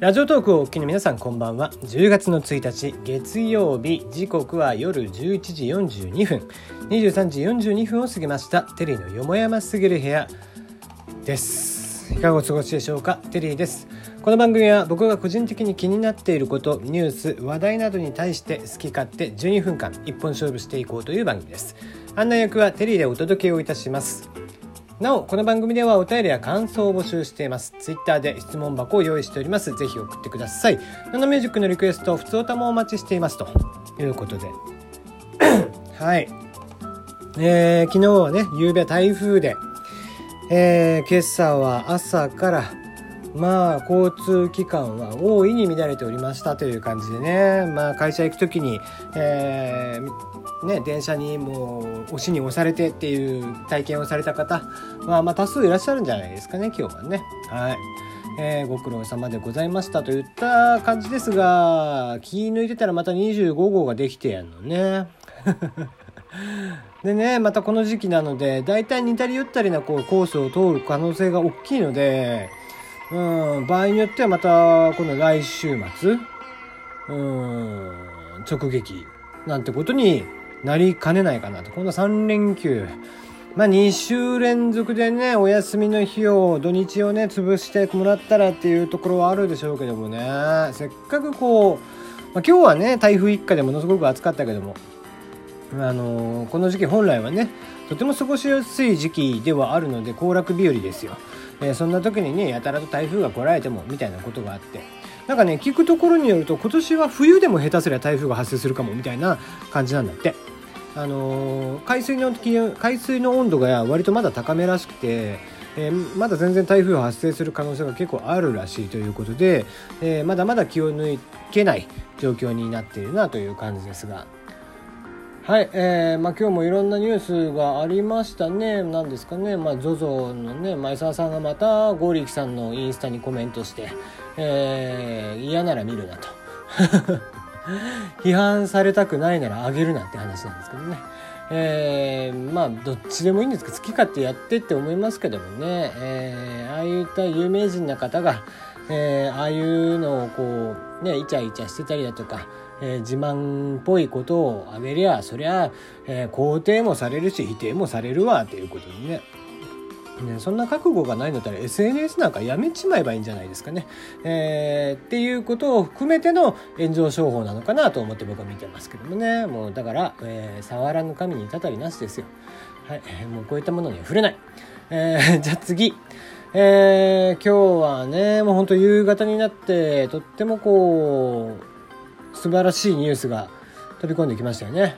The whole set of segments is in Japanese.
ラジオトークをお聞きの皆さんこんばんは。10月の1日月曜日。時刻は夜11時42分。23時42分を過ぎました。テリーのよもやますぎる部屋です。いかがお過ごしでしょうか？テリーです。この番組は僕が個人的に気になっていることニュース話題などに対して好き勝手12分間一本勝負していこうという番組です。案内役はテリーでお届けをいたします。なお、この番組ではお便りや感想を募集しています。ツイッターで質問箱を用意しております。ぜひ送ってください。ナノミュージックのリクエスト、普通歌もお待ちしています。ということで。はい。えー、昨日はね、夕べ台風で、えー、今朝は朝から、まあ、交通機関は大いに乱れておりましたという感じでね、まあ、会社行く時に、えーね、電車にもう押しに押されてっていう体験をされた方は、まあ、多数いらっしゃるんじゃないですかね今日はね。はいえー、ご苦労様でございましたといった感じですが気抜いてたらまた25号ができてやんのね。でねまたこの時期なので大体似たり寄ったりなこうコースを通る可能性が大きいので、うん、場合によってはまたこの来週末、うん、直撃なんてことになりかねないかなと。この3連休。まあ2週連続でね、お休みの日を、土日をね、潰してもらったらっていうところはあるでしょうけどもね、せっかくこう、まあ、今日はね、台風一過でものすごく暑かったけども、あのー、この時期本来はね、とても過ごしやすい時期ではあるので、行楽日和ですよ。えー、そんな時にね、やたらと台風が来られても、みたいなことがあって、なんかね、聞くところによると、今年は冬でも下手すりゃ台風が発生するかも、みたいな感じなんだって。あの海水の海水の温度が割とまだ高めらしくて、えー、まだ全然台風発生する可能性が結構あるらしいということで、えー、まだまだ気を抜けない状況になっているなという感じですが。はい、えーまあ、今日もいろんなニュースがありましたね、なんですかね、まあ、ZOZO のね、前澤さんがまたゴーリキさんのインスタにコメントして、えー、嫌なら見るなと。批判されたくないならあげるなって話なんですけどね。えー、まあどっちでもいいんですけど好き勝手やってって思いますけどもね、えー、ああいった有名人な方が、えー、ああいうのをこうねイチャイチャしてたりだとか、え、自慢っぽいことをあげりゃそりゃ、え、肯定もされるし否定もされるわっていうことにねね、そんな覚悟がないんだったら SNS なんかやめちまえばいいんじゃないですかね。えー、っていうことを含めての炎上商法なのかなと思って僕は見てますけどもね。もうだから、えー、触らぬ神にたたりなしですよ。はい。もうこういったものには触れない。えー、じゃあ次。えー、今日はね、もうほんと夕方になって、とってもこう、素晴らしいニュースが飛び込んできましたよね。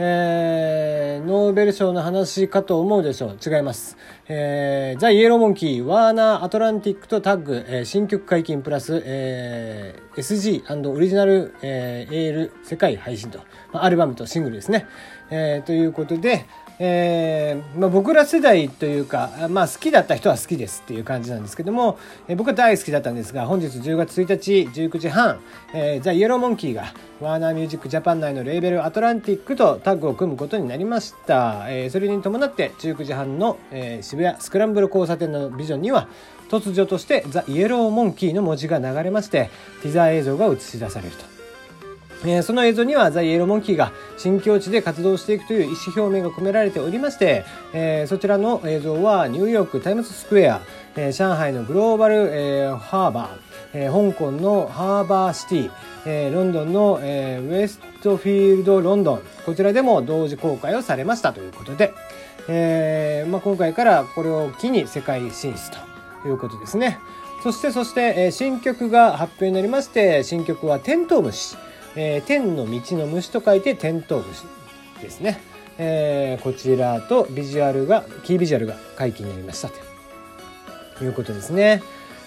えー、ノーベル賞の話かと思うでしょう。違います。えー、ザ・イエローモンキー、ワーナー・アトランティックとタッグ、えー、新曲解禁プラス、えー、SG& オリジナル、えー、エール世界配信と、まあ、アルバムとシングルですね。えー、ということで、えーまあ、僕ら世代というか、まあ、好きだった人は好きですっていう感じなんですけども、えー、僕は大好きだったんですが本日10月1日19時半、えー、ザ・イエローモンキーがワーナーミュージックジャパン内のレーベルアトランティックとタッグを組むことになりました、え、それに伴って19時半の、え、渋谷スクランブル交差点のビジョンには突如としてザ・イエローモンキーの文字が流れましてティザー映像が映し出されると。えー、その映像にはザ・イエローモンキーが新境地で活動していくという意思表明が込められておりまして、えー、そちらの映像はニューヨークタイムズスクエア、えー、上海のグローバル、えー、ハーバー、えー、香港のハーバーシティ、えー、ロンドンの、えー、ウエストフィールドロンドンこちらでも同時公開をされましたということで、えーまあ、今回からこれを機に世界進出ということですね。そしてそして、えー、新曲が発表になりまして新曲は「テントウムシ」えー、天の道の虫と書いてテントウムシですね。えー、こちらとビジュアルが、キービジュアルが解禁になりましたということですね。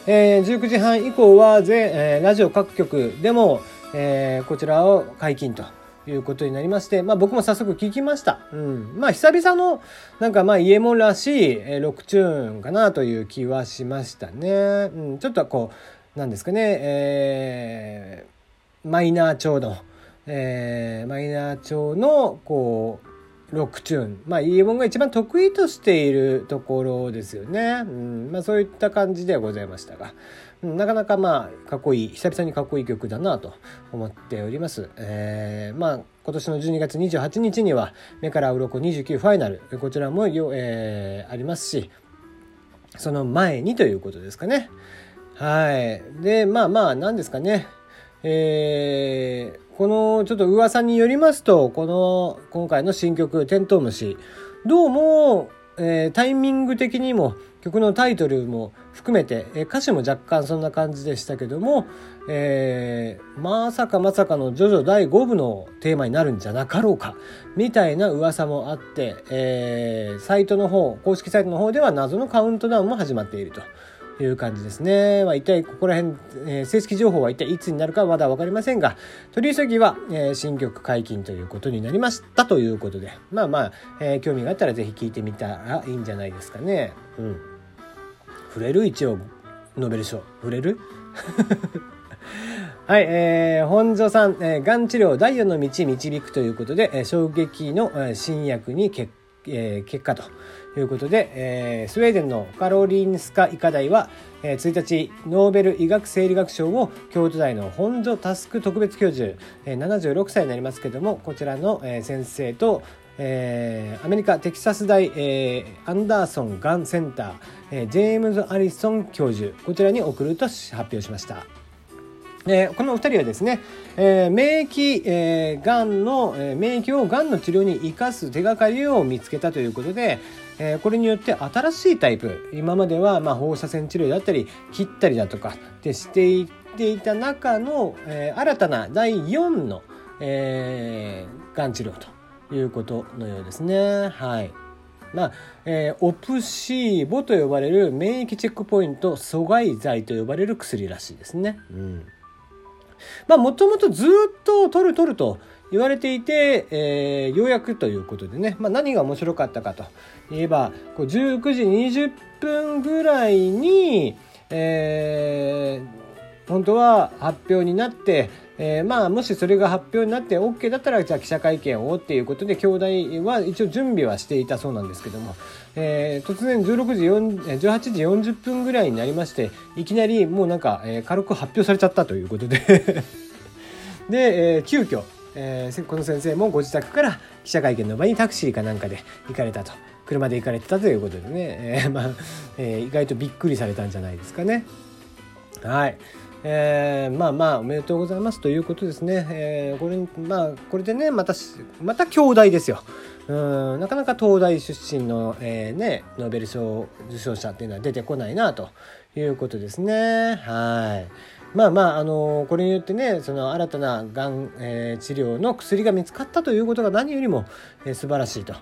えー、19時半以降はぜ、えー、ラジオ各局でも、えー、こちらを解禁ということになりまして、まあ僕も早速聞きました。うん。まあ久々の、なんかまあ家もらしい、えー、ロックチューンかなという気はしましたね。うん。ちょっとこう、なんですかね、え、マイナー調の、えー、マイナー調の、こう、ロックチューン。まあ、イエモンが一番得意としているところですよね。うん、まあ、そういった感じではございましたが、うん、なかなかまあ、かっこいい、久々にかっこいい曲だなと思っております。えー、まあ、今年の12月28日には、目から鱗29ファイナル、こちらもよ、えー、ありますし、その前にということですかね。はい。で、まあまあ、何ですかね。えー、このちょっと噂によりますと、この今回の新曲、テントウムシ、どうも、えー、タイミング的にも曲のタイトルも含めて、えー、歌詞も若干そんな感じでしたけども、えー、まさかまさかのジョジョ第5部のテーマになるんじゃなかろうか、みたいな噂もあって、えー、サイトの方、公式サイトの方では謎のカウントダウンも始まっていると。いう感じですね。まあ、一体ここら辺、えー、正式情報は一体いつになるかはまだ分かりませんが、取り急ぎは、えー、新曲解禁ということになりましたということで、まあまあ、えー、興味があったらぜひ聴いてみたらいいんじゃないですかね。うん。触れる？一応、ノーベル賞。触れる？はい、えー、本庄さん、えー、がん治療第4の道導くということで、えー、衝撃の、えー、新薬に結,、えー、結果と。いうことで、えー、スウェーデンのカロリンスカ医科大は、えー、1日ノーベル医学生理学賞を京都大の本庶タスク特別教授、えー、76歳になりますけどもこちらの、えー、先生と、えー、アメリカテキサス大、えー、アンダーソンがんセンター、えー、ジェームズ・アリソン教授こちらに送ると発表しました。えー、このお二人はですね、えー、免疫、えー、がんの、えー、免疫をがんの治療に生かす手がかりを見つけたということで、えー、これによって新しいタイプ今まではまあ放射線治療だったり切ったりだとかってしていっていた中の、えー、新たな第4の、えー、がん治療ということのようですね。はいまあえー、オプシーボと呼ばれる免疫チェックポイント阻害剤と呼ばれる薬らしいですね。うんまあもともとずっと取る取ると言われていて、えー、ようやくということでね、まあ、何が面白かったかといえばこう19時20分ぐらいに、えー、本当は発表になって、えー、まあもしそれが発表になって OK だったらじゃあ記者会見をっていうことで兄弟は一応準備はしていたそうなんですけども、えー、突然16時4 18時40分ぐらいになりましていきなりもうなんか、えー、軽く発表されちゃったということで で、えー、急遽えー、この先生もご自宅から記者会見の場にタクシーかなんかで行かれたと車で行かれてたということでね、えー、まあえー、意外とびっくりされたんじゃないですかね。はい。えー、まあまあおめでとうございますということですね。えー、これまあこれでねまたまた兄弟ですよ。うんなかなか東大出身の、えー、ねノーベル賞受賞者っていうのは出てこないなということですね。はい。まあまあ、あのこれによってねその新たながん、えー、治療の薬が見つかったということが何よりも、えー、素晴らしいと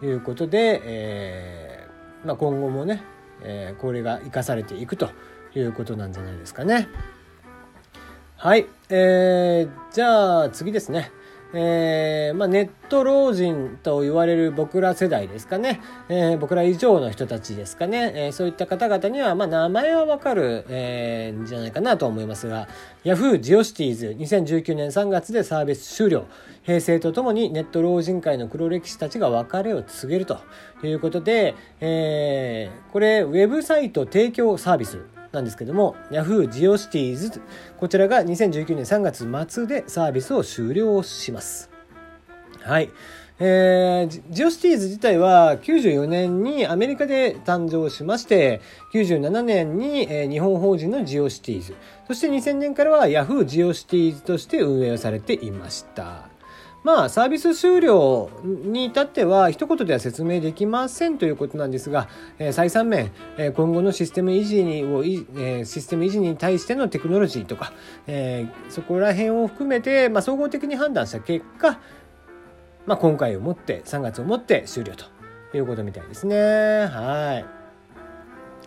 いうことで、えーまあ、今後もね、えー、これが生かされていくということなんじゃないですかね。はい、えー、じゃあ次ですね。えーまあ、ネット老人と言われる僕ら世代ですかね、えー、僕ら以上の人たちですかね、えー、そういった方々には、まあ、名前はわかる、えー、んじゃないかなと思いますが Yahoo! ジオシティーズ2019年3月でサービス終了。平成とともにネット老人会の黒歴史たちが別れを告げるということで、えー、これウェブサイト提供サービス。なんですけども Yahoo! ジオシティーズこちらが2019年3月末でサービスを終了します。はい。えー、ジオシティーズ自体は94年にアメリカで誕生しまして、97年に、えー、日本法人のジオシティーズ、そして2000年からは Yahoo! ジオシティーズとして運営をされていました。まあ、サービス終了に至っては一言では説明できませんということなんですが、えー、再三面、えー、今後のシステム維持にを、えー、システム維持に対してのテクノロジーとか、えー、そこら辺を含めて、まあ、総合的に判断した結果、まあ、今回をもって3月をもって終了ということみたいですね。はい。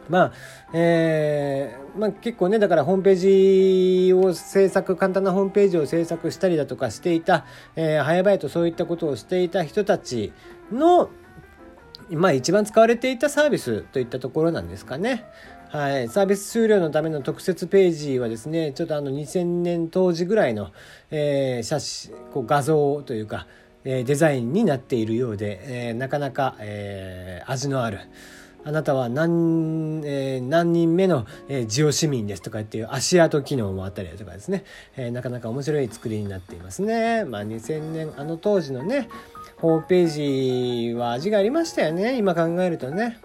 まあ、えー、まあ結構ね、だからホームページを制作、簡単なホームページを制作したりだとかしていた、えー、早々とそういったことをしていた人たちの、まあ一番使われていたサービスといったところなんですかね。はい、サービス終了のための特設ページはですね、ちょっとあの2000年当時ぐらいの、えー、写真、こう画像というか、えー、デザインになっているようで、えー、なかなか、えー、味のあるあなたは何,、えー、何人目の、えー、ジオ市民ですとかっていう足跡機能もあったりとかですね、えー、なかなか面白い作りになっていますね。まあ、2000年あの当時のねホームページは味がありましたよね今考えるとね。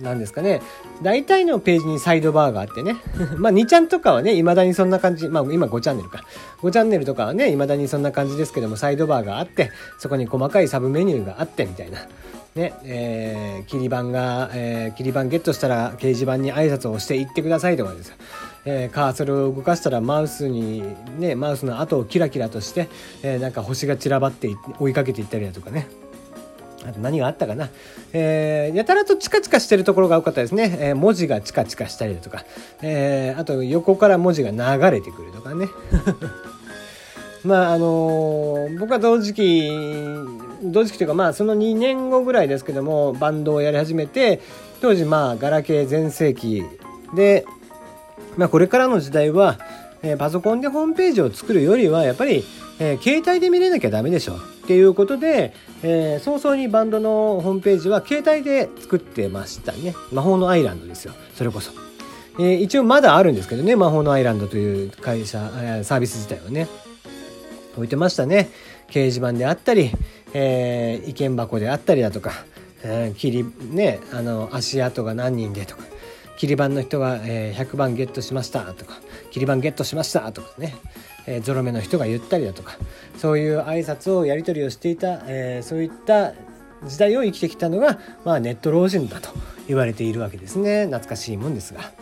なんですかね。大体のページにサイドバーがあってね。まあ2ちゃんとかはね、未だにそんな感じ。まあ今5チャンネルか。5チャンネルとかはね、未だにそんな感じですけども、サイドバーがあって、そこに細かいサブメニューがあってみたいな。ね、えー、切り板が、えー、切り板ゲットしたら掲示板に挨拶をしていってくださいとかです。えー、カーソルを動かしたらマウスにね、マウスの後をキラキラとして、えー、なんか星が散らばって追いかけていったりだとかね。あと何があったかな。えー、やたらとチカチカしてるところが多かったですね。えー、文字がチカチカしたりだとか。えー、あと横から文字が流れてくるとかね。まああのー、僕は同時期同時期というかまあその2年後ぐらいですけどもバンドをやり始めて当時まあガラケー全盛期で、まあ、これからの時代は、えー、パソコンでホームページを作るよりはやっぱり、えー、携帯で見れなきゃダメでしょっていうことで、えー、早々にバンドのホームページは携帯で作ってましたね魔法のアイランドですよそれこそ。えー、一応まだあるんですけどね魔法のアイランドという会社、えー、サービス自体はね置いてましたね掲示板であったり、えー、意見箱であったりだとか、えー、切りねあの足跡が何人でとか切り板の人が、えー、100番ゲットしましたとか切り板ゲットしましたとかね、えー、ゾロ目の人が言ったりだとかそういう挨拶をやり取りをしていた、えー、そういった時代を生きてきたのが、まあ、ネット老人だと言われているわけですね懐かしいもんですが。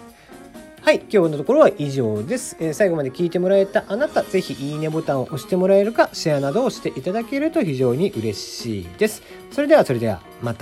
はい、今日のところは以上です。えー、最後まで聞いてもらえたあなた、ぜひいいねボタンを押してもらえるか、シェアなどをしていただけると非常に嬉しいです。それではそれでは、また。